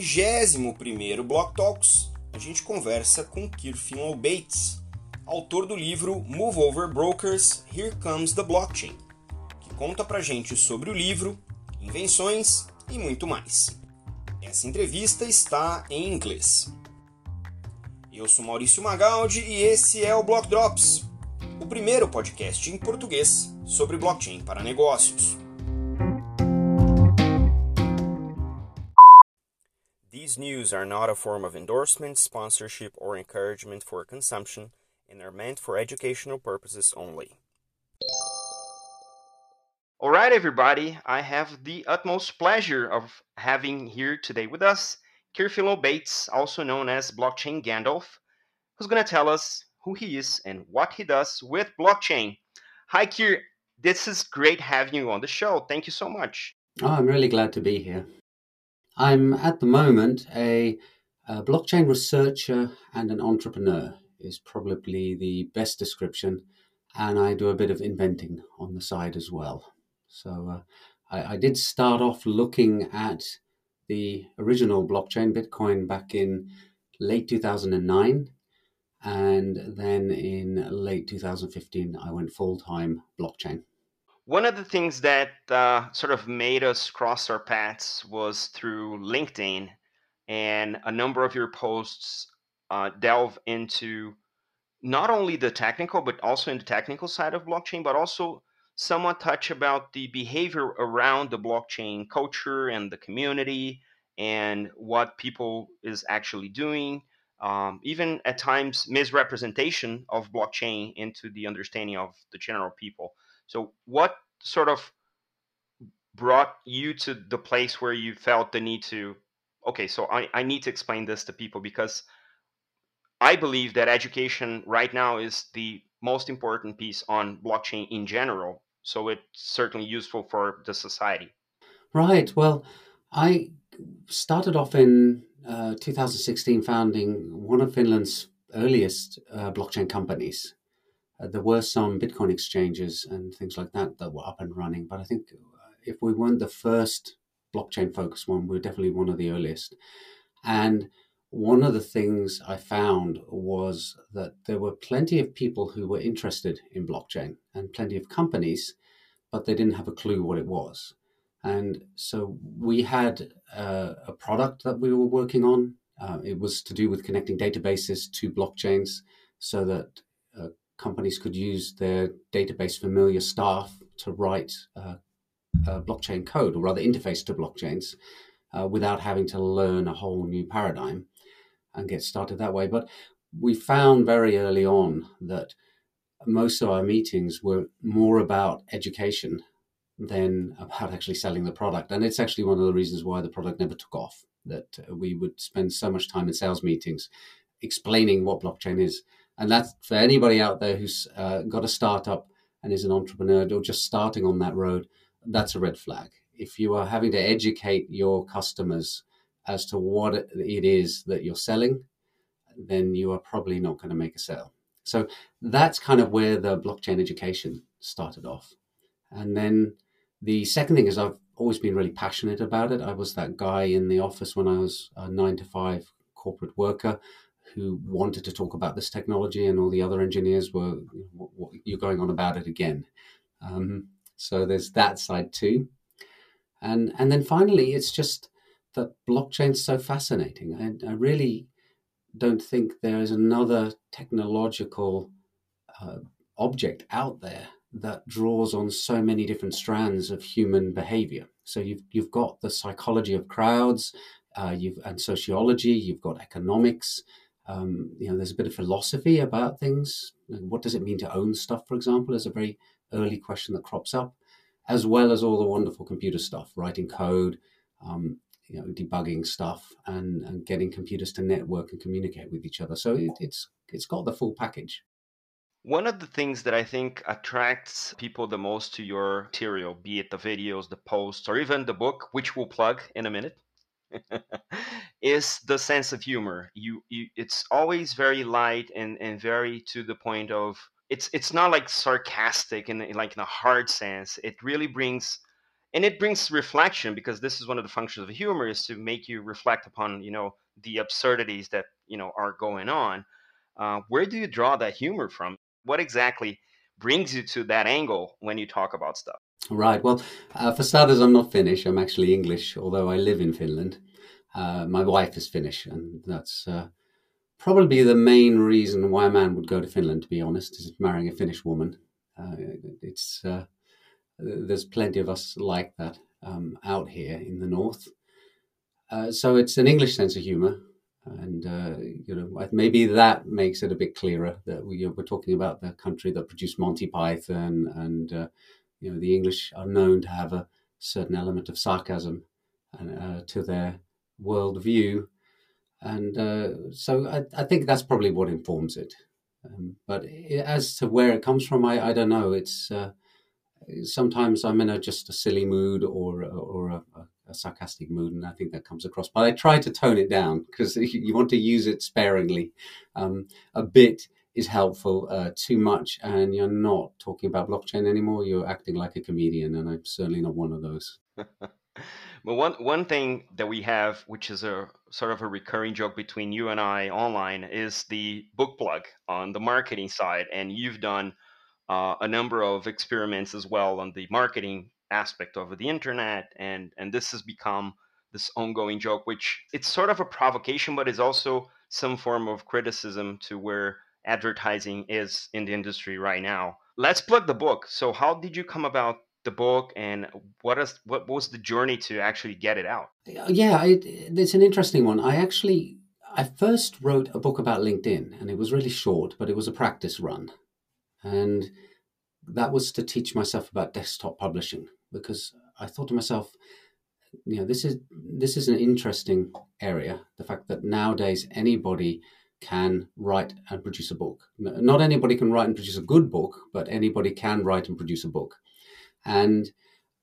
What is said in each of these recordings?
31º Block Talks, a gente conversa com Kirfin Bates, autor do livro Move Over Brokers, Here Comes the Blockchain, que conta pra gente sobre o livro, invenções e muito mais. Essa entrevista está em inglês. Eu sou Maurício Magaldi e esse é o Block Drops, o primeiro podcast em português sobre blockchain para negócios. These news are not a form of endorsement, sponsorship, or encouragement for consumption and are meant for educational purposes only. All right, everybody, I have the utmost pleasure of having here today with us Kirfilo Bates, also known as Blockchain Gandalf, who's going to tell us who he is and what he does with blockchain. Hi, Kir. This is great having you on the show. Thank you so much. Oh, I'm really glad to be here. I'm at the moment a, a blockchain researcher and an entrepreneur is probably the best description, and I do a bit of inventing on the side as well. So uh, I, I, did start off looking at the original blockchain, Bitcoin, back in late 2009. And then in late 2015, I went full time blockchain. One of the things that uh, sort of made us cross our paths was through LinkedIn, and a number of your posts uh, delve into not only the technical, but also in the technical side of blockchain, but also somewhat touch about the behavior around the blockchain culture and the community and what people is actually doing um, even at times misrepresentation of blockchain into the understanding of the general people so what sort of brought you to the place where you felt the need to okay so I, I need to explain this to people because i believe that education right now is the most important piece on blockchain in general so it's certainly useful for the society. Right. Well, I started off in uh, 2016 founding one of Finland's earliest uh, blockchain companies. Uh, there were some Bitcoin exchanges and things like that that were up and running, but I think uh, if we weren't the first blockchain focused one, we are definitely one of the earliest. And one of the things I found was that there were plenty of people who were interested in blockchain and plenty of companies, but they didn't have a clue what it was. And so we had uh, a product that we were working on. Uh, it was to do with connecting databases to blockchains so that companies could use their database familiar staff to write uh, blockchain code or rather interface to blockchains uh, without having to learn a whole new paradigm and get started that way. But we found very early on that most of our meetings were more about education than about actually selling the product. And it's actually one of the reasons why the product never took off, that uh, we would spend so much time in sales meetings explaining what blockchain is. And that's for anybody out there who's uh, got a startup and is an entrepreneur or just starting on that road, that's a red flag. If you are having to educate your customers as to what it is that you're selling, then you are probably not going to make a sale. So that's kind of where the blockchain education started off. And then the second thing is I've always been really passionate about it. I was that guy in the office when I was a nine to five corporate worker who wanted to talk about this technology, and all the other engineers were, you're going on about it again. Um, so there's that side too. And, and then finally, it's just that blockchain's so fascinating. I, I really don't think there is another technological uh, object out there that draws on so many different strands of human behavior. So you've you've got the psychology of crowds, uh, you've and sociology, you've got economics. Um, you know, there's a bit of philosophy about things. What does it mean to own stuff, for example, is a very early question that crops up, as well as all the wonderful computer stuff, writing code, um, you know, debugging stuff and, and getting computers to network and communicate with each other. So it, it's it's got the full package. One of the things that I think attracts people the most to your material, be it the videos, the posts, or even the book, which we'll plug in a minute, is the sense of humor. You, you, it's always very light and, and very to the point of it's it's not like sarcastic and like in a hard sense. It really brings and it brings reflection because this is one of the functions of humor is to make you reflect upon you know the absurdities that you know are going on uh, where do you draw that humor from what exactly brings you to that angle when you talk about stuff right well uh, for starters i'm not finnish i'm actually english although i live in finland uh, my wife is finnish and that's uh, probably the main reason why a man would go to finland to be honest is marrying a finnish woman uh, it's uh, there's plenty of us like that um, out here in the north. Uh, so it's an English sense of humor, and you know maybe that makes it a bit clearer that we, are talking about the country that produced Monty Python, and you know the English are known to have a certain element of sarcasm uh, to their worldview, and uh, so I, I, think that's probably what informs it. Um, but as to where it comes from, I, I don't know. It's uh, sometimes I'm in a just a silly mood or or a, a, sarcastic mood, and I think that comes across. But I try to tone it down because you want to use it sparingly. Um, a bit is helpful. Uh, too much, and you're not talking about blockchain anymore. You're acting like a comedian, and I'm certainly not one of those. well, one one thing that we have, which is a sort of a recurring joke between you and I online, is the book plug on the marketing side, and you've done uh, a number of experiments as well on the marketing aspect of the internet and and this has become this ongoing joke which it's sort of a provocation but is also some form of criticism to where advertising is in the industry right now. Let's plug the book. So how did you come about the book and what is what was the journey to actually get it out? Uh, yeah it, it's an interesting one. I actually i first wrote a book about linkedin and it was really short but it was a practice run. And that was to teach myself about desktop publishing because I thought to myself, you know, this is this is an interesting area. The fact that nowadays anybody can write and produce a book. Not anybody can write and produce a good book, but anybody can write and produce a book. And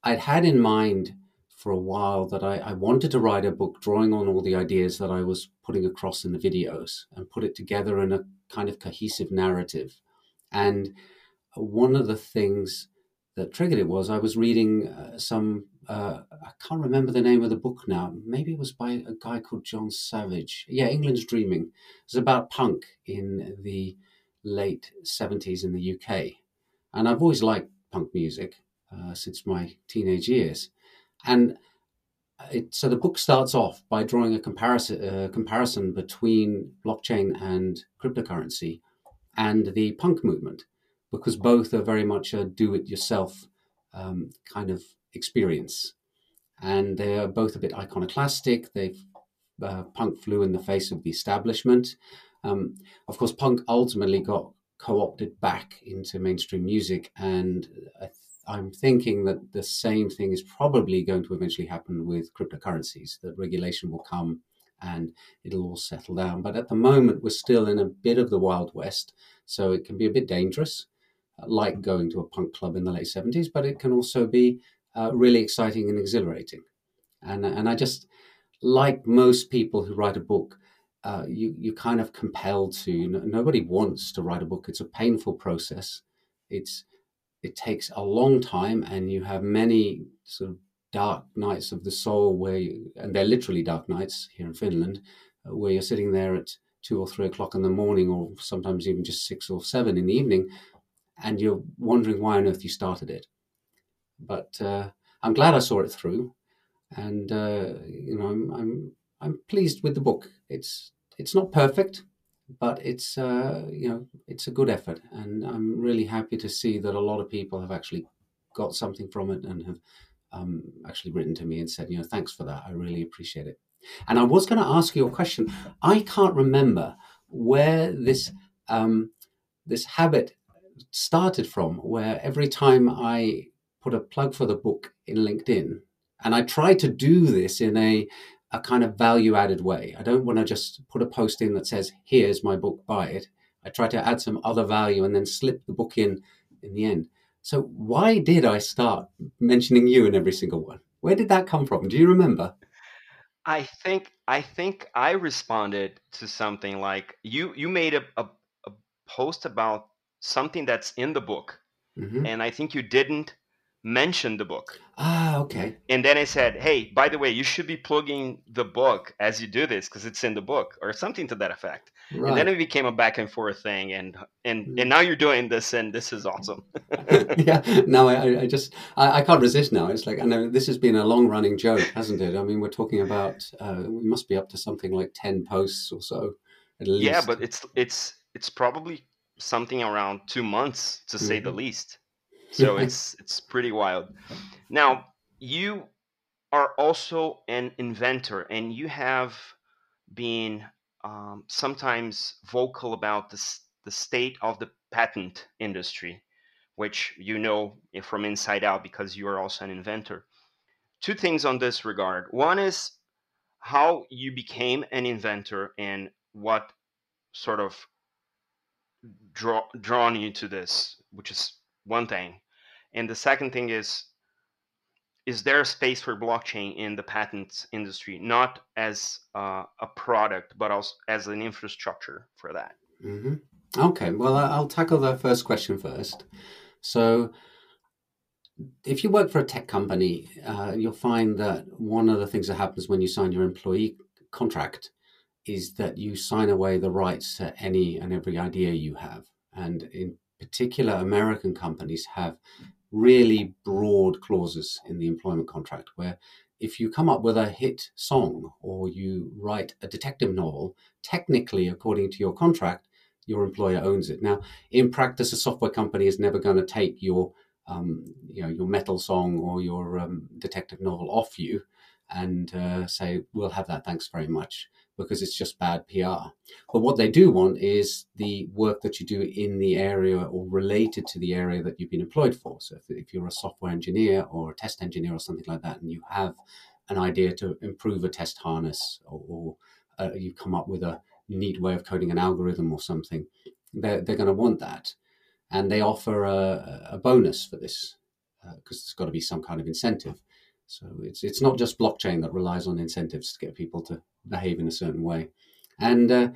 I'd had in mind for a while that I, I, wanted to write a book drawing on all the ideas that I was putting across in the videos and put it together in a kind of cohesive narrative. And one of the things that triggered it was I was reading uh, some, uh, I can't remember the name of the book now. Maybe it was by a guy called Jon Savage. Yeah, England's Dreaming. It's about punk in the late 70s in the UK. And I've always liked punk music uh, since my teenage years. And it, so the book starts off by drawing a comparison, uh, comparison between blockchain and cryptocurrency and the punk movement because both are very much a do it yourself um, kind of experience. And they are both a bit iconoclastic. They've uh, punk flew in the face of the establishment. Um, of course, punk ultimately got co opted back into mainstream music. And I am thinking that the same thing is probably going to eventually happen with cryptocurrencies, that regulation will come and it'll all settle down. But at the moment, we're still in a bit of the Wild West. So it can be a bit dangerous like going to a punk club in the late 70s, but it can also be uh, really exciting and exhilarating. And, and I just, like most people who write a book, uh, you, you kind of compelled to, nobody wants to write a book. It's a painful process. It's, it takes a long time and you have many sort of dark nights of the soul where you, and they're literally dark nights here in Finland, uh, where you're sitting there at two or three o'clock in the morning, or sometimes even just six or seven in the evening, and you're wondering why on earth you started it. But uh, I'm glad I saw it through, and uh, you know I'm, I'm I'm pleased with the book. It's it's not perfect, but it's uh, you know it's a good effort, and I'm really happy to see that a lot of people have actually got something from it and have um, actually written to me and said, you know, thanks for that. I really appreciate it. And I was going to ask you a question. I can't remember where this um, this habit started from, where every time I put a plug for the book in LinkedIn, and I try to do this in a, a kind of value added way. I don't want to just put a post in that says, here's my book, buy it. I try to add some other value and then slip the book in in the end. So, why did I start mentioning you in every single one? Where did that come from? Do you remember? I think I think I responded to something like you you made a, a, a post about something that's in the book. Mm-hmm. And I think you didn't mentioned the book. Ah, okay. And then I said, "Hey, by the way, you should be plugging the book as you do this because it's in the book or something to that effect." Right. And then it became a back and forth thing, and and mm. and now you're doing this, and this is awesome. yeah. No, I, I just I, I, can't resist now. It's like I know this has been a long running joke, hasn't it? I mean, we're talking about uh, we must be up to something like ten posts or so at least. Yeah, but it's it's it's probably something around two months to mm-hmm. say the mm-hmm. least. So it's it's pretty wild. Now you are also an inventor, and you have been um, sometimes vocal about the the state of the patent industry, which you know from inside out because you are also an inventor. Two things on this regard. One is how you became an inventor and what sort of draw, drawn you to this, which is one thing. And the second thing is is there a space for blockchain in the patents industry, not as uh, a product, but also as an infrastructure for that? Mm-hmm. Okay, well, I'll tackle the first question first. So, if you work for a tech company, uh, you'll find that one of the things that happens when you sign your employee contract is that you sign away the rights to any and every idea you have. And in particular, American companies have really broad clauses in the employment contract where if you come up with a hit song or you write a detective novel, technically, according to your contract, your employer owns it. Now, in practice, a software company is never going to take your, um, you know, your metal song or your um, detective novel off you and uh, say, "We'll have that. Thanks very much." Because it's just bad PR. But what they do want is the work that you do in the area or related to the area that you've been employed for. So if, if you're a software engineer or a test engineer or something like that, and you have an idea to improve a test harness or, or uh, you've come up with a neat way of coding an algorithm or something, they're, they're going to want that. And they offer a, a bonus for this because uh, there's got to be some kind of incentive. So it's it's not just blockchain that relies on incentives to get people to behave in a certain way, and uh,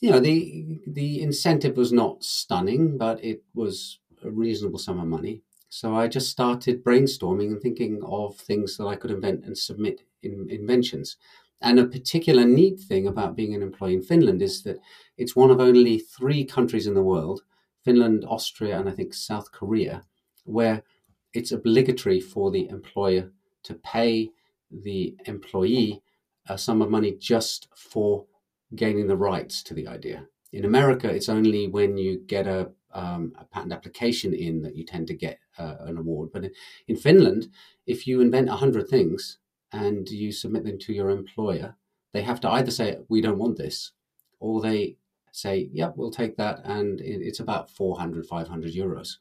you know the the incentive was not stunning, but it was a reasonable sum of money. So I just started brainstorming and thinking of things that I could invent and submit in inventions. And a particular neat thing about being an employee in Finland is that it's one of only three countries in the world Finland, Austria, and I think South Korea where it's obligatory for the employer to pay the employee a sum of money just for gaining the rights to the idea. In America, it's only when you get a, um, a patent application in that you tend to get uh, an award. But in Finland, if you invent 100 things and you submit them to your employer, they have to either say, We don't want this, or they say, Yep, we'll take that. And it's about 400, 500 euros.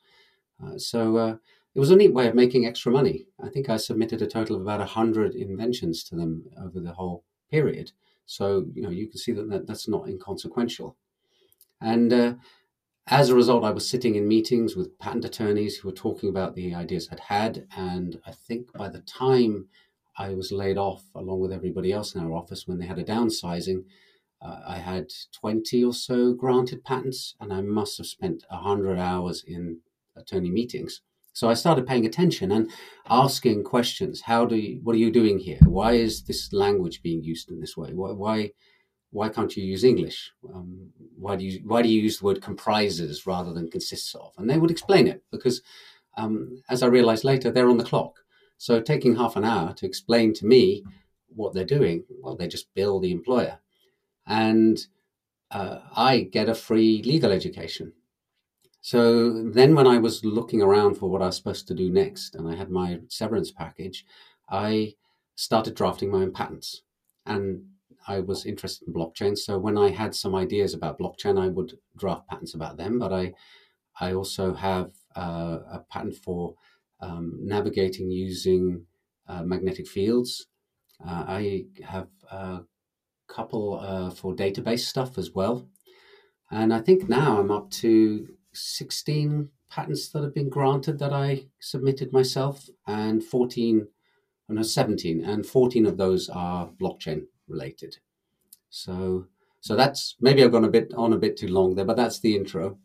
Uh, so, uh, it was a neat way of making extra money. I think I submitted a total of about 100 inventions to them over the whole period. So, you know, you can see that, that that's not inconsequential. And uh, as a result, I was sitting in meetings with patent attorneys who were talking about the ideas I'd had. And I think by the time I was laid off, along with everybody else in our office, when they had a downsizing, uh, I had 20 or so granted patents, and I must have spent 100 hours in attorney meetings so I started paying attention and asking questions. How do you, what are you doing here? Why is this language being used in this way? Why, why, why can't you use English? Um, why do you, why do you use the word comprises rather than consists of? And they would explain it because, um, as I realized later, they're on the clock. So taking half an hour to explain to me what they're doing, well, they just bill the employer. And uh, I get a free legal education so then, when I was looking around for what I was supposed to do next, and I had my severance package, I started drafting my own patents. And I was interested in blockchain. So when I had some ideas about blockchain, I would draft patents about them. But I, I also have uh, a patent for um, navigating using uh, magnetic fields. Uh, I have a couple uh, for database stuff as well. And I think now I'm up to 16 patents that have been granted that I submitted myself, and 14, no, 17, and 14 of those are blockchain related. So, so that's maybe I've gone a bit on a bit too long there, but that's the intro.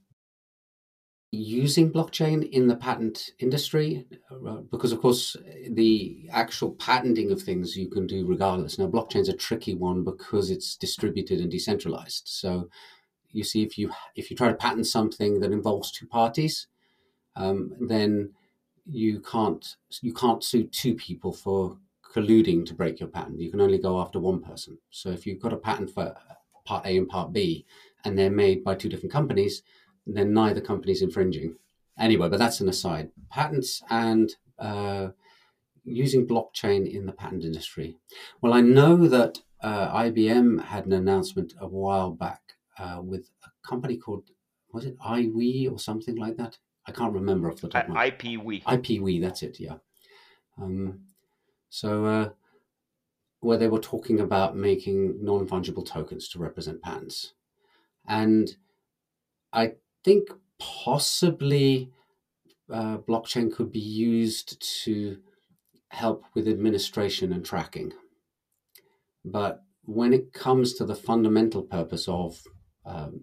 using blockchain in the patent industry uh, because of course the actual patenting of things you can do regardless now blockchain's a tricky one because it's distributed and decentralized so you see if you if you try to patent something that involves two parties um, then you can't you can't sue two people for colluding to break your patent you can only go after one person so if you've got a patent for part a and part b and they're made by two different companies then neither company's infringing. Anyway, but that's an aside. Patents and uh, using blockchain in the patent industry. Well, I know that uh, IBM had an announcement a while back uh, with a company called was it iWe or something like that? I can't remember off the top. of my IPWE. IPWE, that's it. Yeah. Um, so uh, where they were talking about making non fungible tokens to represent patents, and I think possibly uh, blockchain could be used to help with administration and tracking. But when it comes to the fundamental purpose of um,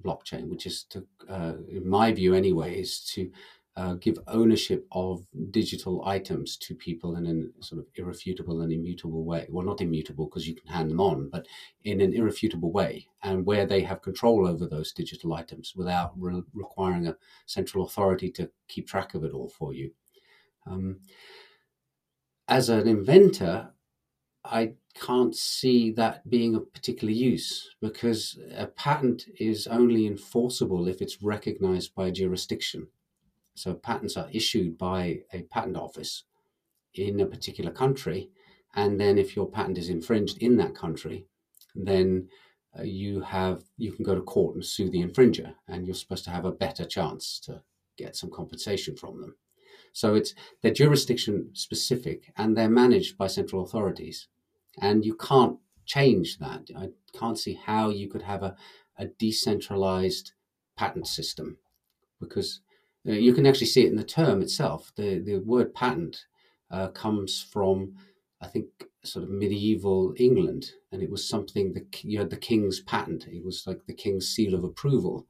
blockchain, which is to, uh, in my view anyway, is to uh, give ownership of digital items to people in a sort of irrefutable and immutable way. Well, not immutable because you can hand them on, but in an irrefutable way, and where they have control over those digital items without re- requiring a central authority to keep track of it all for you. Um, as an inventor, I can't see that being of particular use because a patent is only enforceable if it's recognized by a jurisdiction. So patents are issued by a patent office in a particular country. And then if your patent is infringed in that country, then uh, you have you can go to court and sue the infringer and you're supposed to have a better chance to get some compensation from them. So it's they're jurisdiction specific and they're managed by central authorities. And you can't change that. I can't see how you could have a, a decentralized patent system because uh, you can actually see it in the term itself. The the word patent uh, comes from, I think, sort of medieval England, and it was something that you had the king's patent. It was like the king's seal of approval.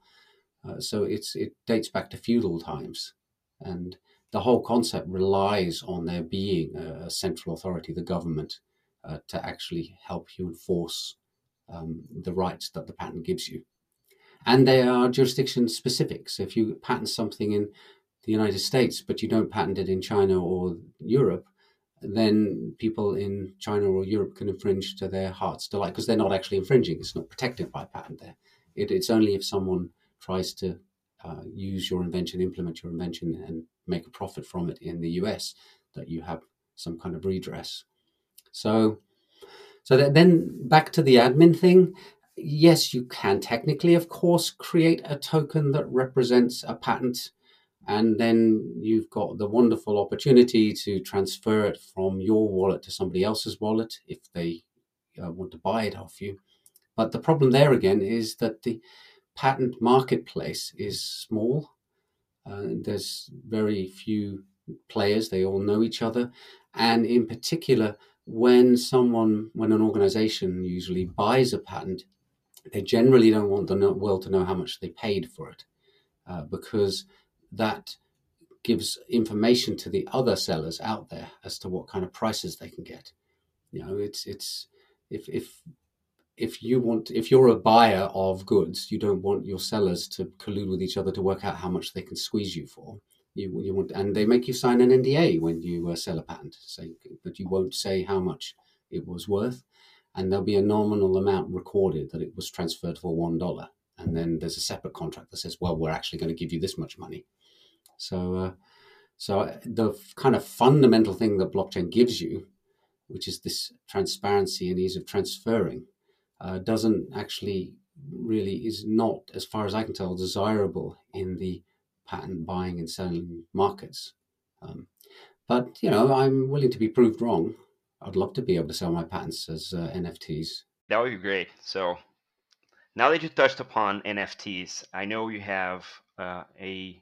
Uh, so it's it dates back to feudal times, and the whole concept relies on there being a, a central authority, the government, uh, to actually help you enforce um, the rights that the patent gives you and they are jurisdiction specific. So if you patent something in the United States, but you don't patent it in China or Europe, then people in China or Europe can infringe to their heart's delight because they're not actually infringing. It's not protected by patent there. It, it's only if someone tries to uh, use your invention, implement your invention, and make a profit from it in the US that you have some kind of redress. So, so that, then back to the admin thing yes, you can technically, of course, create a token that represents a patent. And then you've got the wonderful opportunity to transfer it from your wallet to somebody else's wallet if they uh, want to buy it off you. But the problem there again is that the patent marketplace is small. Uh, there's very few players, they all know each other. And in particular, when someone, when an organization usually buys a patent, they generally don't want the world to know how much they paid for it uh, because that gives information to the other sellers out there as to what kind of prices they can get. You know, it's it's if if if you want if you're a buyer of goods, you don't want your sellers to collude with each other to work out how much they can squeeze you for. You, you want and they make you sign an NDA when you uh, sell a patent, say that you won't say how much it was worth and there'll be a nominal amount recorded that it was transferred for one dollar, and then there's a separate contract that says, well, we're actually going to give you this much money. So, uh, so the kind of fundamental thing that blockchain gives you, which is this transparency and ease of transferring, uh, doesn't actually really is not, as far as I can tell, desirable in the patent buying and selling markets. Um, but you know, I'm willing to be proved wrong. I'd love to be able to sell my patents as uh, NFTs. That would be great. So now that you touched upon NFTs, I know you have uh, a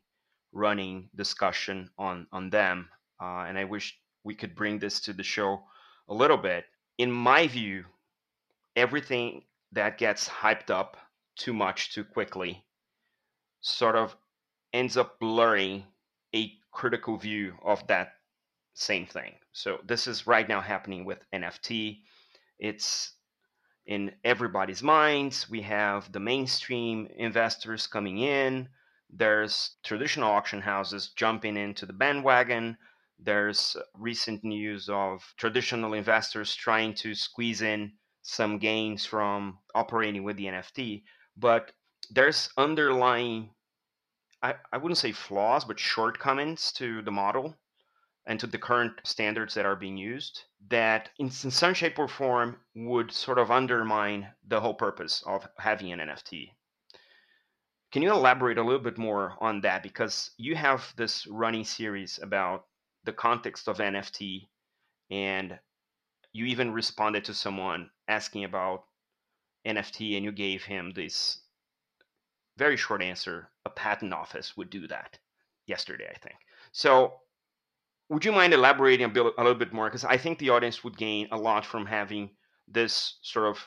running discussion on on them, uh, and I wish we could bring this to the show a little bit. In my view, everything that gets hyped up too much too quickly sort of ends up blurring a critical view of that same thing. So this is right now happening with NFT. It's in everybody's minds. We have the mainstream investors coming in. There's traditional auction houses jumping into the bandwagon. There's recent news of traditional investors trying to squeeze in some gains from operating with the NFT. But there's underlying, I, I wouldn't say flaws, but shortcomings to the model and to the current standards that are being used that in some shape or form would sort of undermine the whole purpose of having an NFT. Can you elaborate a little bit more on that? Because you have this running series about the context of NFT, and you even responded to someone asking about NFT, and you gave him this very short answer. A patent office would do that yesterday, I think. So would you mind elaborating a, bit, a little bit more? Because I think the audience would gain a lot from having this sort of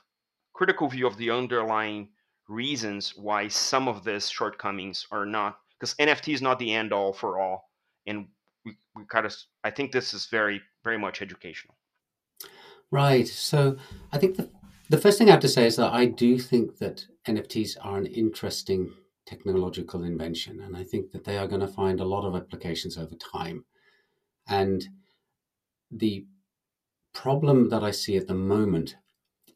critical view of the underlying reasons why some of these shortcomings are not. Because NFT is not the end all for all, and we, we kind of. I think this is very very much educational. Right. So I think the the first thing I have to say is that I do think that NFTs are an interesting technological invention, and I think that they are going to find a lot of applications over time. And the problem that I see at the moment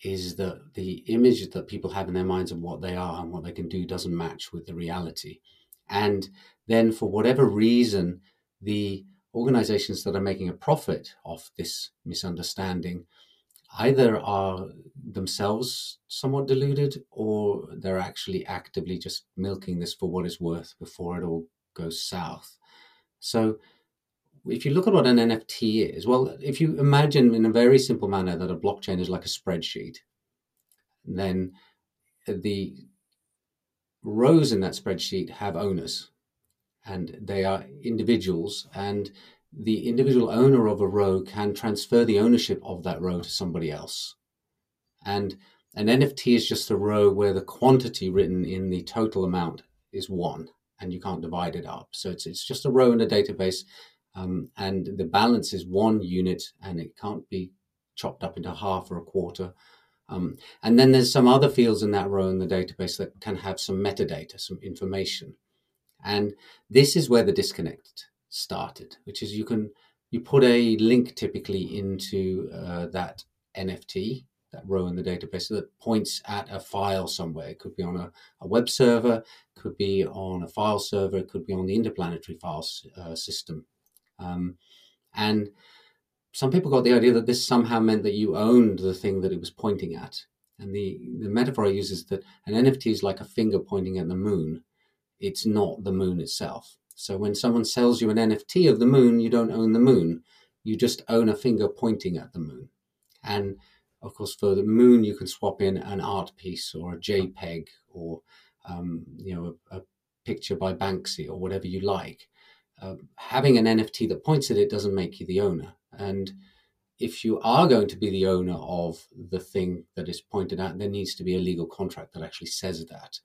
is that the image that people have in their minds of what they are and what they can do doesn't match with the reality. And then, for whatever reason, the organizations that are making a profit off this misunderstanding either are themselves somewhat deluded or they're actually actively just milking this for what it's worth before it all goes south. So, if you look at what an NFT is, well, if you imagine in a very simple manner that a blockchain is like a spreadsheet, then the rows in that spreadsheet have owners and they are individuals and the individual owner of a row can transfer the ownership of that row to somebody else and an nft is just a row where the quantity written in the total amount is one and you can't divide it up so it's, it's just a row in a database um, and the balance is one unit and it can't be chopped up into half or a quarter. Um, and then there's some other fields in that row in the database that can have some metadata, some information. And this is where the disconnect started, which is you can you put a link typically into uh, that NFT, that row in the database that points at a file somewhere. It could be on a, a web server, could be on a file server, it could be on the interplanetary file uh, system um, and some people got the idea that this somehow meant that you owned the thing that it was pointing at. And the, the metaphor I use is that an NFT is like a finger pointing at the moon. It's not the moon itself. So when someone sells you an NFT of the moon, you don't own the moon. You just own a finger pointing at the moon. And of course, for the moon, you can swap in an art piece or a JPEG or um, you know a, a picture by Banksy or whatever you like uh, having an NFT that points at it doesn't make you the owner. And if you are going to be the owner of the thing that is pointed at, there needs to be a legal contract that actually says that.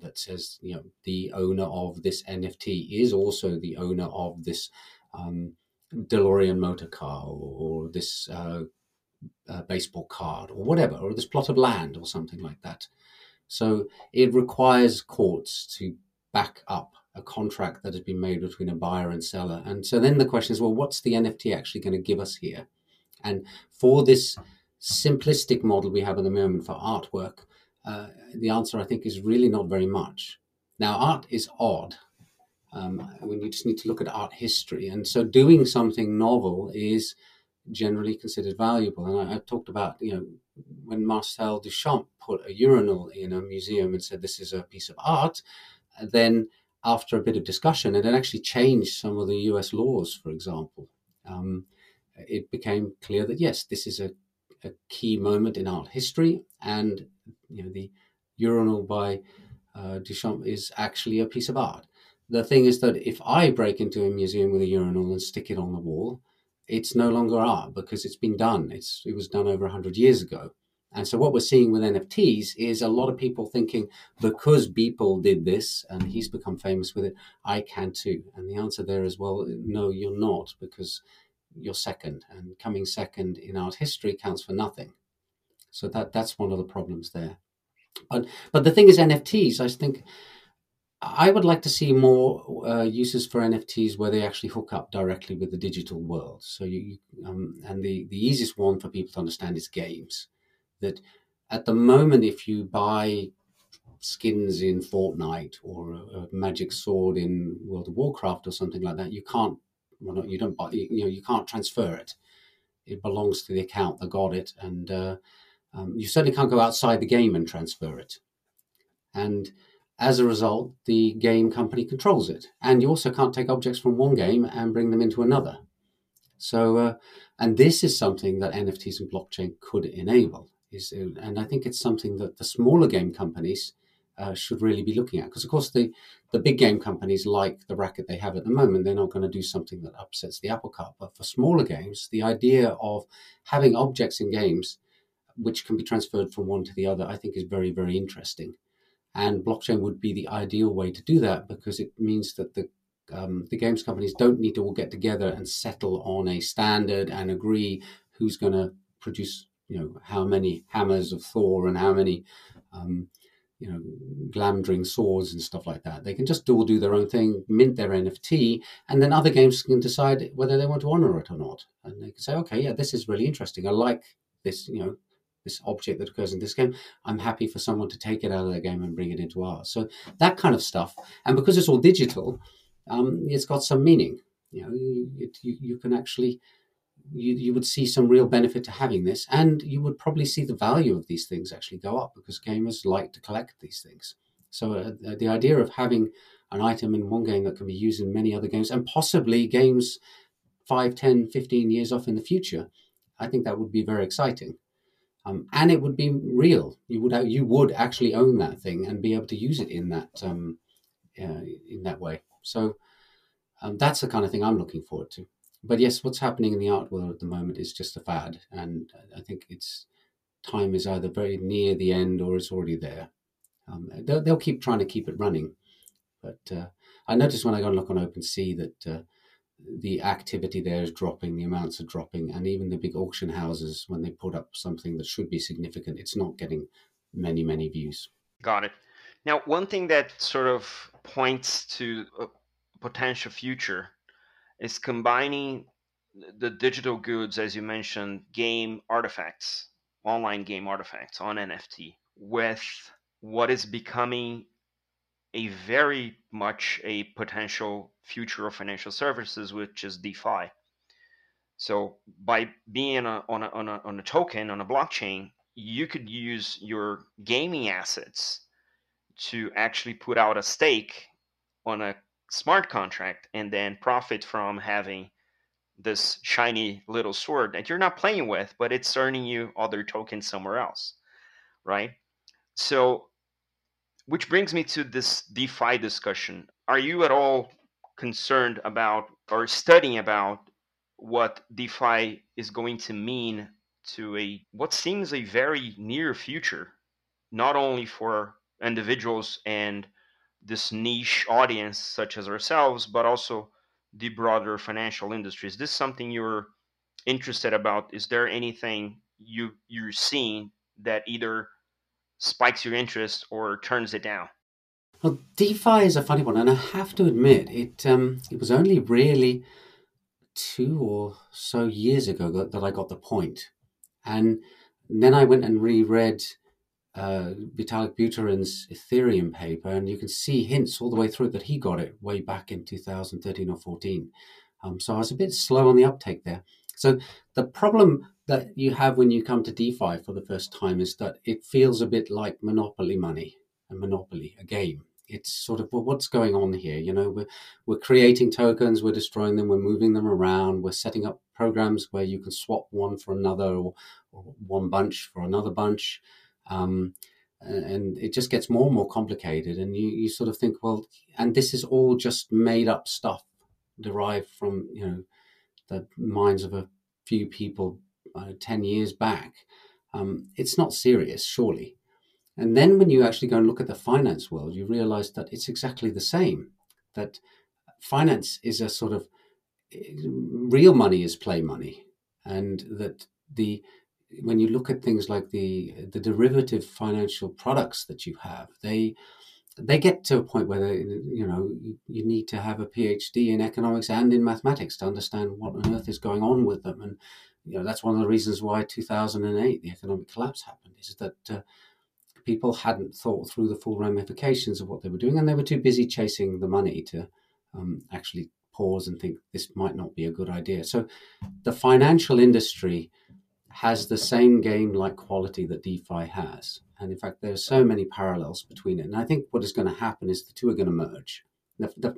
That says, you know, the owner of this NFT is also the owner of this um, DeLorean motor car or, or this uh, uh, baseball card or whatever, or this plot of land or something like that. So it requires courts to back up a contract that has been made between a buyer and seller. And so then the question is, well, what's the NFT actually going to give us here? And for this simplistic model we have at the moment for artwork, uh, the answer I think is really not very much. Now, art is odd. Um, when you just need to look at art history, and so doing something novel is generally considered valuable. And I, have talked about, you know, when Marcel Duchamp put a urinal in a museum and said this is a piece of art, then after a bit of discussion, and it actually changed some of the US laws, for example. Um, it became clear that yes, this is a, a, key moment in art history, and you know the urinal by uh, Duchamp is actually a piece of art. The thing is that if I break into a museum with a urinal and stick it on the wall, it's no longer art because it's been done. It's it was done over hundred years ago, And so what we're seeing with NFTs is a lot of people thinking because Beeple did this and he's become famous with it, I can too. And the answer there is well, no, you're not because you're second, and coming second in art history counts for nothing. So that that's one of the problems there. But but the thing is, NFTs. I think I would like to see more uh, uses for NFTs where they actually hook up directly with the digital world. So you um, and the the easiest one for people to understand is games. That at the moment, if you buy skins in Fortnite or a, a magic sword in World of Warcraft or something like that, you can't. Well, not, you don't buy. You know, you can't transfer it. It belongs to the account that got it, and uh, um, you certainly can't go outside the game and transfer it. And as a result, the game company controls it. And you also can't take objects from one game and bring them into another. So, uh, and this is something that NFTs and blockchain could enable. Is uh, and I think it's something that the smaller game companies uh, should really be looking at. Because of course, the the big game companies like the racket they have at the moment, they're not going to do something that upsets the apple cart. But for smaller games, the idea of having objects in games which can be transferred from one to the other, I think is very very interesting. And blockchain would be the ideal way to do that because it means that the um, the games companies don't need to all get together and settle on a standard and agree who's going to produce, you know, how many hammers of Thor and how many, um, you know, glamdring swords and stuff like that. They can just all do their own thing, mint their NFT, and then other games can decide whether they want to honor it or not. And they can say, okay, yeah, this is really interesting. I like this, you know, this object that occurs in this game. I'm happy for someone to take it out of the game and bring it into ours. So that kind of stuff. And because it's all digital, um, it's got some meaning. You know, it, you, you can actually you, you would see some real benefit to having this, and you would probably see the value of these things actually go up because gamers like to collect these things. So uh, the idea of having an item in one game that can be used in many other games, and possibly games 5, 10, 15 years off in the future, I think that would be very exciting um, and it would be real. You would you would actually own that thing and be able to use it in that um, uh, in that way. So um, that's the kind of thing I'm looking forward to. But yes, what's happening in the art world at the moment is just a fad, and I think it's time is either very near the end or it's already there. Um, they'll, they'll, keep trying to keep it running, but uh, I noticed when I go and look on OpenSea that uh, the activity there is dropping, the amounts are dropping, and even the big auction houses, when they put up something that should be significant, it's not getting many, many views. Got it. Now, one thing that sort of points to a potential future is combining the digital goods, as you mentioned, game artifacts, online game artifacts on NFT, with what is becoming a very much a potential future of financial services, which is DeFi. So by being a, on, a, on, a, on a token, on a blockchain, you could use your gaming assets to actually put out a stake on a smart contract and then profit from having this shiny little sword that you're not playing with, but it's earning you other tokens somewhere else, right? So which brings me to this DeFi discussion. Are you at all concerned about or studying about what DeFi is going to mean to a what seems a very near future, not only for individuals and this niche audience such as ourselves, but also the broader financial industry. Is this something you're interested about? Is there anything you you're seeing that either spikes your interest or turns it down? Well, DeFi is a funny one, and I have to admit, it um, it was only really two or so years ago that, that I got the point, and then I went and reread uh, Vitalik Buterin's Ethereum paper, and you can see hints all the way through that he got it way back in 2013 or 14. Um, so I was a bit slow on the uptake there. So the problem that you have when you come to DeFi for the first time is that it feels a bit like monopoly money, a monopoly, a game. It's sort of well, what's going on here? You know, we're we're creating tokens, we're destroying them, we're moving them around, we're setting up programs where you can swap one for another or, or one bunch for another bunch. Um, and it just gets more and more complicated and you, you sort of think well and this is all just made up stuff derived from you know the minds of a few people uh, 10 years back. um, it's not serious, surely. And then when you actually go and look at the finance world, you realize that it's exactly the same. That finance is a sort of real money is play money, and that the when you look at things like the the derivative financial products that you have, they they get to a point where they, you know you need to have a PhD in economics and in mathematics to understand what on earth is going on with them, and you know that's one of the reasons why 2008 the economic collapse happened is that uh, people hadn't thought through the full ramifications of what they were doing, and they were too busy chasing the money to um, actually pause and think this might not be a good idea. So the financial industry has the same game like quality that DeFi has. And in fact, there are so many parallels between it. And I think what is going to happen is the two are going to merge. The, the,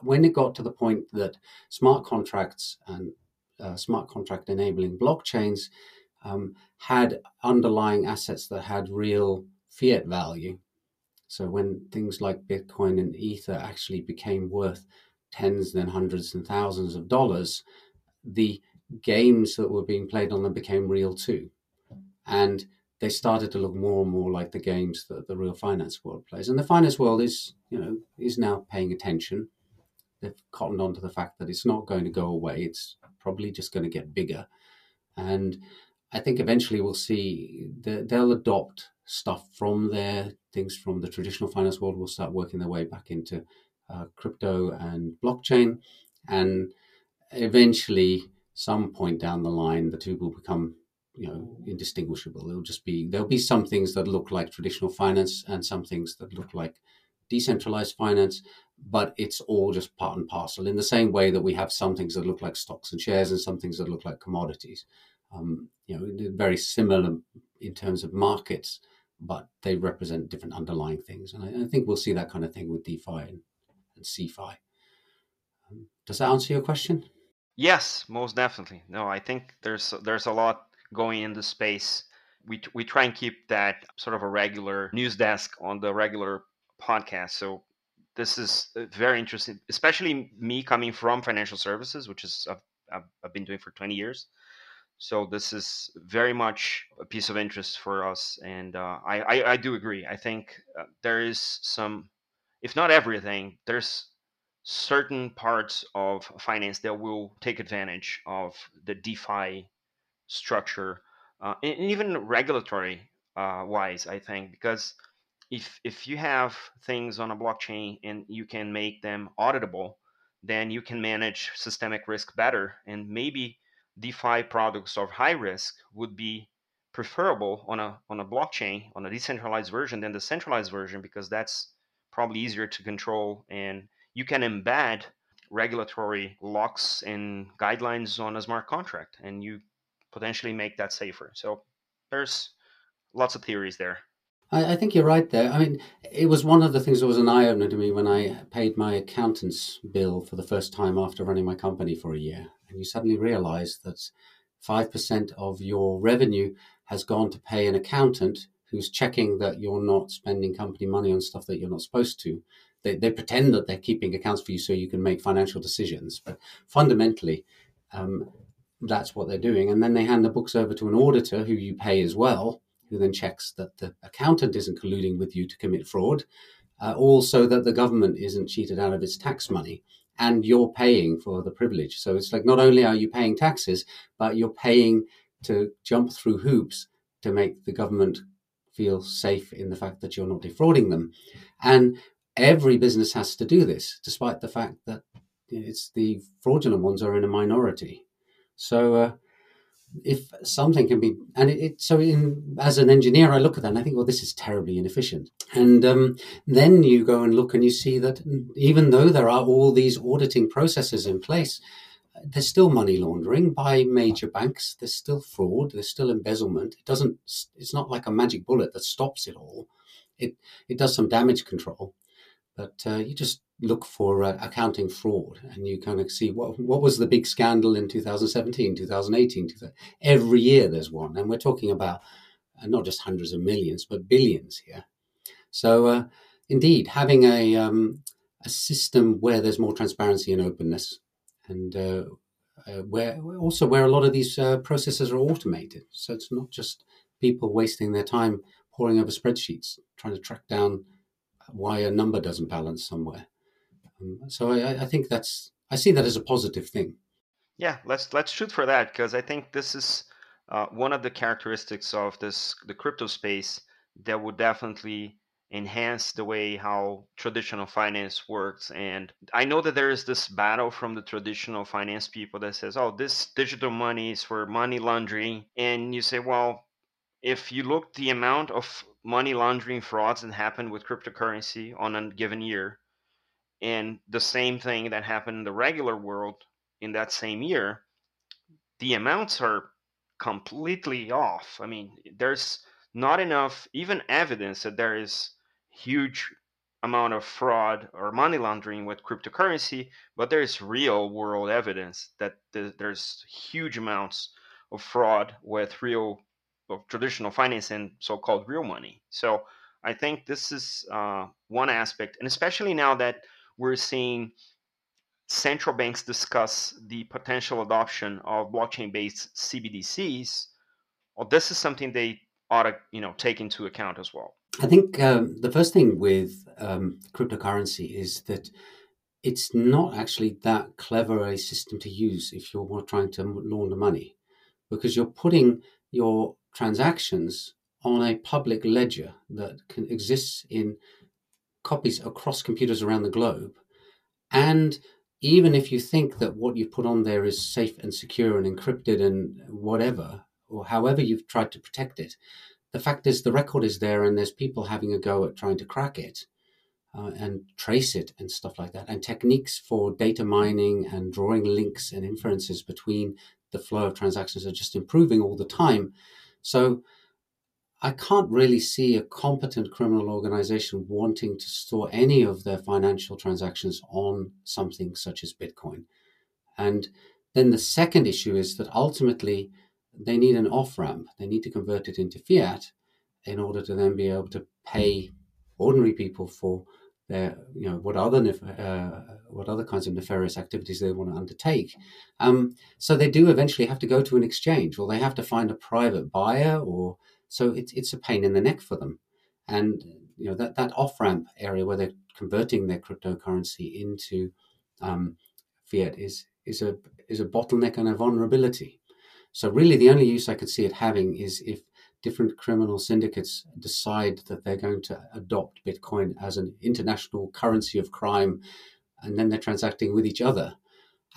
when it got to the point that smart contracts and uh, smart contract enabling blockchains um, had underlying assets that had real fiat value. So when things like Bitcoin and Ether actually became worth tens, then hundreds and thousands of dollars, the games that were being played on them became real too. And they started to look more and more like the games that the real finance world plays. And the finance world is, you know, is now paying attention. They've cottoned on to the fact that it's not going to go away. It's probably just going to get bigger. And I think eventually we'll see that they'll adopt stuff from there. Things from the traditional finance world will start working their way back into uh, crypto and blockchain. And eventually, some point down the line, the two will become you know indistinguishable. There'll just be there'll be some things that look like traditional finance and some things that look like decentralized finance, but it's all just part and parcel. In the same way that we have some things that look like stocks and shares and some things that look like commodities. Um, you know, very similar in terms of markets, but they represent different underlying things. And I, I think we'll see that kind of thing with DeFi and, and CeFi. Um, does that answer your question? Yes, most definitely. No, I think there's there's a lot going in the space. We we try and keep that sort of a regular news desk on the regular podcast. So this is uh, very interesting, especially me coming from financial services, which is I've, I've been doing for 20 years. So this is very much a piece of interest for us, and uh, I, I, I do agree. I think uh, there is some, if not everything, there's certain parts of finance that will take advantage of the DeFi structure, uh, and even regulatory uh, wise. I think because if if you have things on a blockchain and you can make them auditable, then you can manage systemic risk better, and maybe DeFi products of high risk would be preferable on a on a blockchain on a decentralized version than the centralized version because that's probably easier to control and you can embed regulatory locks and guidelines on a smart contract and you potentially make that safer so there's lots of theories there I, I think you're right there. I mean, it was one of the things that was an eye opener to me when I paid my accountant's bill for the first time after running my company for a year. And you suddenly realize that 5% of your revenue has gone to pay an accountant who's checking that you're not spending company money on stuff that you're not supposed to. They, they pretend that they're keeping accounts for you so you can make financial decisions. But fundamentally, um, that's what they're doing. And then they hand the books over to an auditor who you pay as well who then checks that the accountant isn't colluding with you to commit fraud, uh, also that the government isn't cheated out of its tax money and you're paying for the privilege. So it's like not only are you paying taxes, but you're paying to jump through hoops to make the government feel safe in the fact that you're not defrauding them. And every business has to do this, despite the fact that it's the fraudulent ones are in a minority. So uh, if something can be and it, it, so in as an engineer i look at that and i think well this is terribly inefficient. And um, then you go and look and you see that even though there are all these auditing processes in place there's still money laundering by major banks. There's still fraud. There's still embezzlement. It doesn't it's not like a magic bullet that stops it all. It it does some damage control but uh, you just look for uh, accounting fraud and you kind of see what what was the big scandal in 2017 2018 every year there's one. And we're talking about uh, not just hundreds of millions but billions here. So uh, indeed having a um, a system where there's more transparency and openness and uh, uh, where also where a lot of these processes are automated. So it's not just people wasting their time poring over spreadsheets, trying to track down why a number doesn't balance somewhere. Um, so I, I think that's I see that as a positive thing. Yeah, let's let's shoot for that because I think this is uh, one of the characteristics of this the crypto space that would definitely enhance the way how traditional finance works and i know that there is this battle from the traditional finance people that says oh this digital money is for money laundering and you say well if you look the amount of money laundering frauds that happen with cryptocurrency on a given year and the same thing that happened in the regular world in that same year the amounts are completely off. I mean there's not enough even evidence that there is huge amount of fraud or money laundering with cryptocurrency, but there's real world evidence that there's huge amounts of fraud with real of traditional finance and so-called real money. So I think this is uh, one aspect, and especially now that we're seeing central banks discuss the potential adoption of blockchain-based CBDCs, well, this is something they ought to you know take into account as well. I think um, the first thing with um, cryptocurrency is that it's not actually that clever a system to use if you're trying to launder money, because you're putting your transactions on a public ledger that can exists in copies across computers around the globe, and even if you think that what you put on there is safe and secure and encrypted and whatever, or however you've tried to protect it, the fact is the record is there and there's people having a go at trying to crack it uh, and trace it and stuff like that. And techniques for data mining and drawing links and inferences between the flow of transactions are just improving all the time so i can't really see a competent criminal organization wanting to store any of their financial transactions on something such as bitcoin and then the second issue is that ultimately they need an off ramp. They need to convert it into fiat in order to then be able to pay ordinary people for their, you know, what other uh, what other kinds of nefarious activities they want to undertake. Um, so they do eventually have to go to an exchange, or they have to find a private buyer, or so it's it's a pain in the neck for them. And you know that that off ramp area where they're converting their cryptocurrency into um, fiat is is a is a bottleneck and a vulnerability. So really, the only use I could see it having is if different criminal syndicates decide that they're going to adopt Bitcoin as an international currency of crime, and then they're transacting with each other.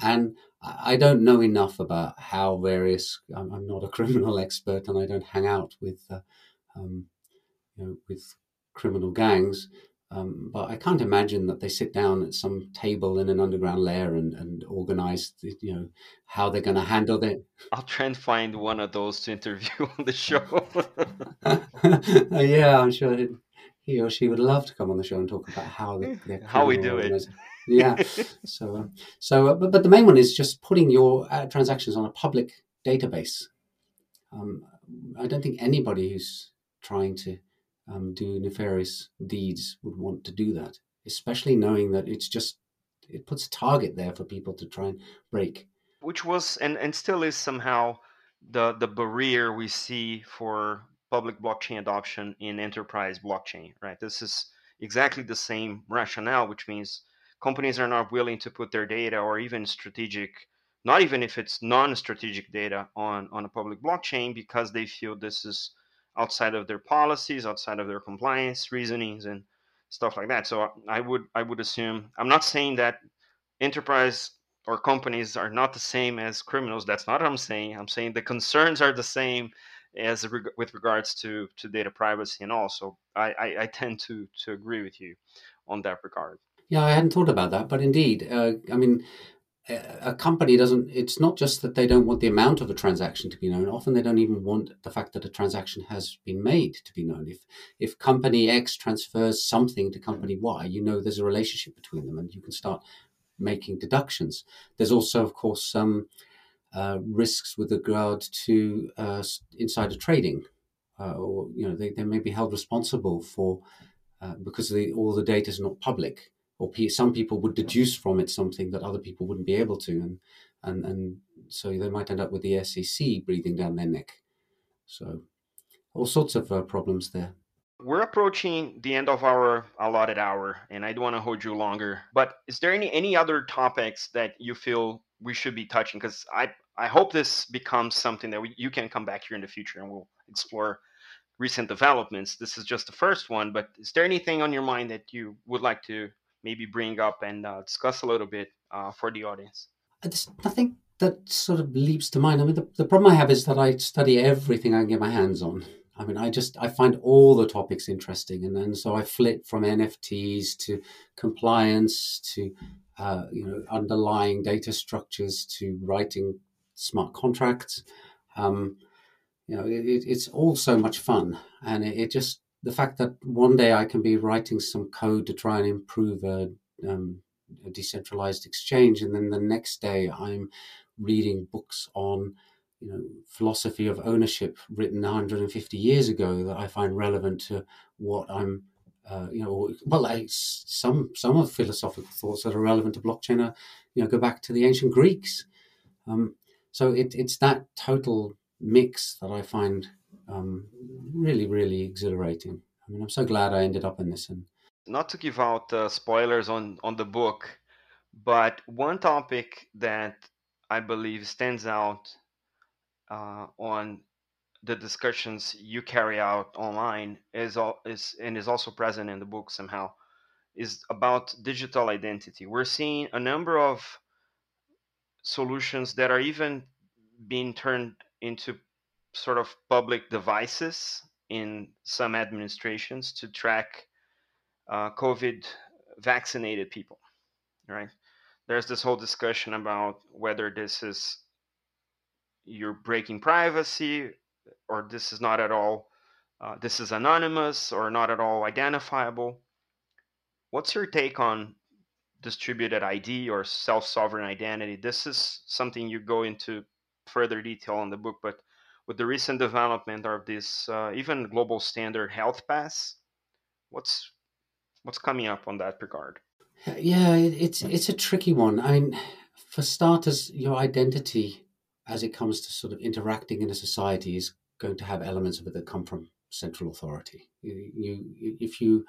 And I don't know enough about how various. I'm, not a criminal expert, and I don't hang out with, uh, um, you know, with criminal gangs. Um, but I can't imagine that they sit down at some table in an underground lair and, and organize, the, you know, how they're going to handle it. I'll try and find one of those to interview on the show. yeah, I'm sure he or she would love to come on the show and talk about how they, how we do it. Yeah. so, um, so, uh, but, but the main one is just putting your uh, transactions on a public database. Um, I don't think anybody who's trying to um, do nefarious deeds would want to do that, especially knowing that it's just it puts a target there for people to try and break. Which was and, and still is somehow the the barrier we see for public blockchain adoption in enterprise blockchain, right? This is exactly the same rationale, which means companies are not willing to put their data or even strategic not even if it's non-strategic data on on a public blockchain because they feel this is outside of their policies, outside of their compliance reasonings, and stuff like that. So I would I would assume I'm not saying that enterprise or companies are not the same as criminals. That's not what I'm saying. I'm saying the concerns are the same as with regards to to data privacy and all. So I, I, I tend to to agree with you on that regard. Yeah, I hadn't thought about that, but indeed, uh, I mean, a company doesn't it's not just that they don't want the amount of a transaction to be known. Often they don't even want the fact that a transaction has been made to be known. If if company x transfers something to company y you know there's a relationship between them and you can start making deductions. There's also of course some uh, risks with regard to uh, insider trading. Uh, or you know they, they may be held responsible for uh, because the, all the data is not public or some people would deduce from it something that other people wouldn't be able to, and and and so they might end up with the SEC breathing down their neck. So all sorts of uh, problems there. We're approaching the end of our allotted hour, and I don't want to hold you longer. But is there any any other topics that you feel we should be touching? Because I I hope this becomes something that we, you can come back here in the future and we'll explore recent developments. This is just the first one, but is there anything on your mind that you would like to maybe bring up and uh, discuss a little bit uh, for the audience? There's nothing that sort of leaps to mind. I mean, the, the problem I have is that I study everything I can get my hands on. I mean, I just I find all the topics interesting, and then so I flip from NFTs to compliance to uh, you know underlying data structures to writing smart contracts. Um, you know, it, it's all so much fun, and it, it, just the fact that one day I can be writing some code to try and improve a, um, a decentralized exchange, and then the next day I'm reading books on you know philosophy of ownership written 150 years ago that I find relevant to what I'm uh, you know well like some some of philosophical thoughts that are relevant to blockchain are you know go back to the ancient Greeks. Um, so it, it's that total mix that I find um, really really exhilarating I mean I'm so glad I ended up in this and not to give out uh, spoilers on on the book but one topic that I believe stands out uh, on the discussions you carry out online is all is and is also present in the book somehow is about digital identity. We're seeing a number of solutions that are even being turned into sort of public devices in some administrations to track uh, COVID vaccinated people, right? There's this whole discussion about whether this is you're breaking privacy or this is not at all uh, this is anonymous or not at all identifiable what's your take on distributed id or self-sovereign identity this is something you go into further detail in the book but with the recent development of this uh, even global standard health pass what's what's coming up on that regard yeah it's it's a tricky one i mean for starters your identity as it comes to sort of interacting in a society is going to have elements of it that come from central authority. You, you if you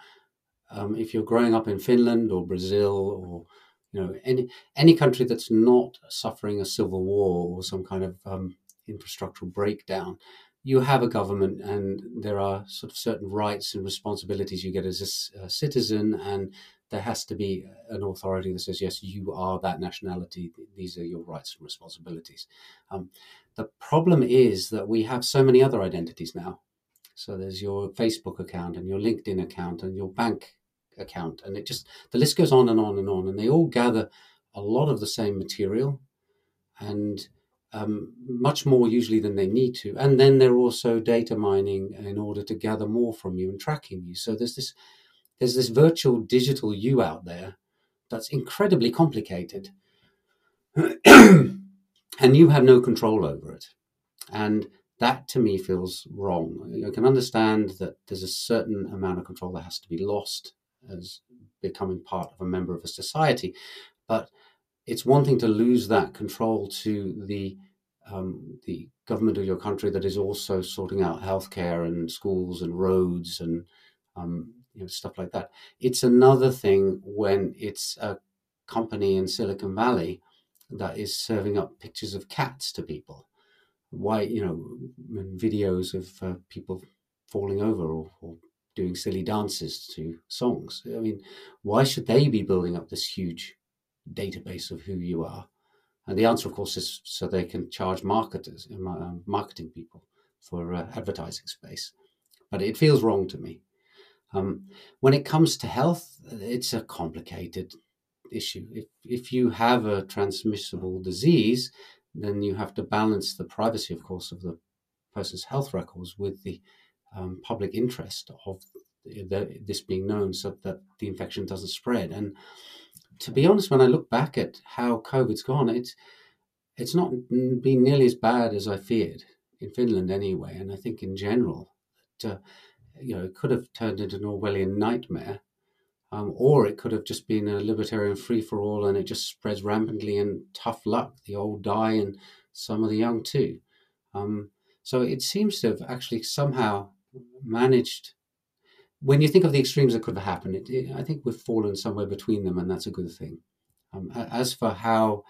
um, if you're growing up in Finland or Brazil or you know any any country that's not suffering a civil war or some kind of um, infrastructural breakdown, you have a government and there are sort of certain rights and responsibilities you get as a, a citizen and there has to be an authority that says, yes, you are that nationality. These are your rights and responsibilities. Um, the problem is that we have so many other identities now. So there's your Facebook account and your LinkedIn account and your bank account. And it just, the list goes on and on and on. And they all gather a lot of the same material and um, much more usually than they need to. And then they're also data mining in order to gather more from you and tracking you. So there's this there's this virtual digital you out there that's incredibly complicated. and you have no control over it. And that to me feels wrong. I can understand that there's a certain amount of control that has to be lost as becoming part of a member of a society. But it's one thing to lose that control to the um, the government of your country that is also sorting out healthcare and schools and roads and um, you know, stuff like that. It's another thing when it's a company in Silicon Valley that is serving up pictures of cats to people. Why, you know, videos of uh, people falling over or, or doing silly dances to songs. I mean, why should they be building up this huge database of who you are? And the answer, of course, is so they can charge marketers, uh, marketing people for uh, advertising space. But it feels wrong to me. Um, when it comes to health, it's a complicated issue. If, if you have a transmissible disease, then you have to balance the privacy, of course, of the person's health records with the um, public interest of the, this being known so that the infection doesn't spread. And to be honest, when I look back at how COVID's gone, it's it's not been nearly as bad as I feared in Finland anyway. And I think in general, uh, you know, it could have turned into an Orwellian nightmare, um, or it could have just been a libertarian free for all and it just spreads rampantly and tough luck. The old die and some of the young too. Um, so it seems to have actually somehow managed. When you think of the extremes that could have happened, it, it, I think we've fallen somewhere between them, and that's a good thing. Um, as for how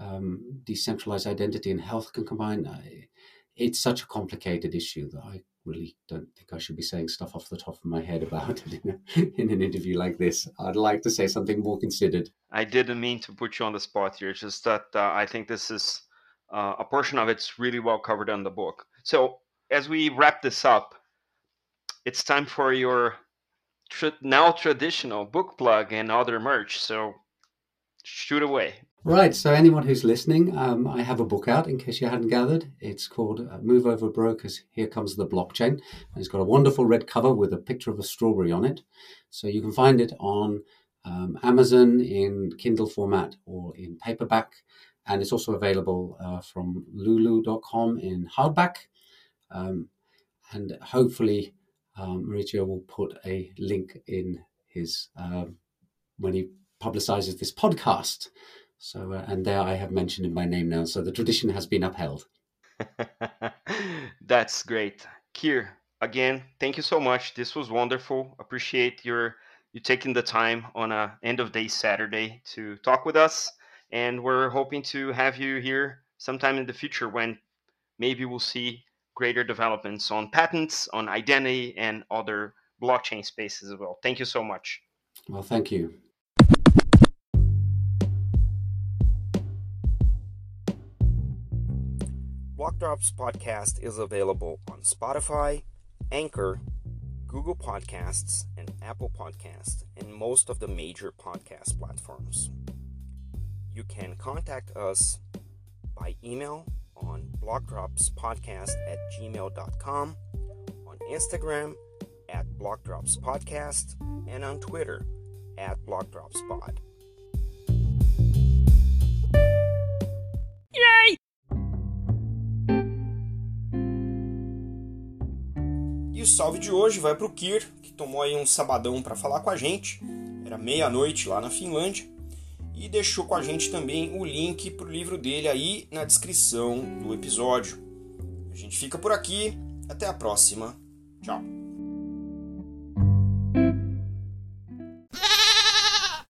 um, decentralized identity and health can combine, I, it's such a complicated issue that I really don't think I should be saying stuff off the top of my head about it in, a, in an interview like this. I'd like to say something more considered. I didn't mean to put you on the spot here. Just that uh, I think this is uh, a portion of it's really well covered in the book. So as we wrap this up, it's time for your tra- now traditional book plug and other merch. So shoot away. Right. So, anyone who's listening, um, I have a book out in case you hadn't gathered. It's called uh, Move Over Brokers Here Comes the Blockchain. And it's got a wonderful red cover with a picture of a strawberry on it. So, you can find it on um, Amazon in Kindle format or in paperback. And it's also available uh, from lulu.com in hardback. Um, and hopefully, um, will put a link in his um, when he publicizes this podcast. So, uh, and there I have mentioned in my name now. So the tradition has been upheld. That's great. Keir, again, thank you so much. This was wonderful. Appreciate your you taking the time on a end of day Saturday to talk with us. And we're hoping to have you here sometime in the future when maybe we'll see greater developments on patents, on identity, and other blockchain spaces as well. Thank you so much. Well, thank you. Blockdrops podcast is available on Spotify, Anchor, Google Podcasts, and Apple Podcasts, and most of the major podcast platforms. You can contact us by email on blockdropspodcast at gmail.com, on Instagram at blockdropspodcast, and on Twitter at blockdropspod. o salve de hoje vai para o Kir, que tomou aí um sabadão para falar com a gente. Era meia-noite lá na Finlândia. E deixou com a gente também o link para o livro dele aí na descrição do episódio. A gente fica por aqui. Até a próxima. Tchau.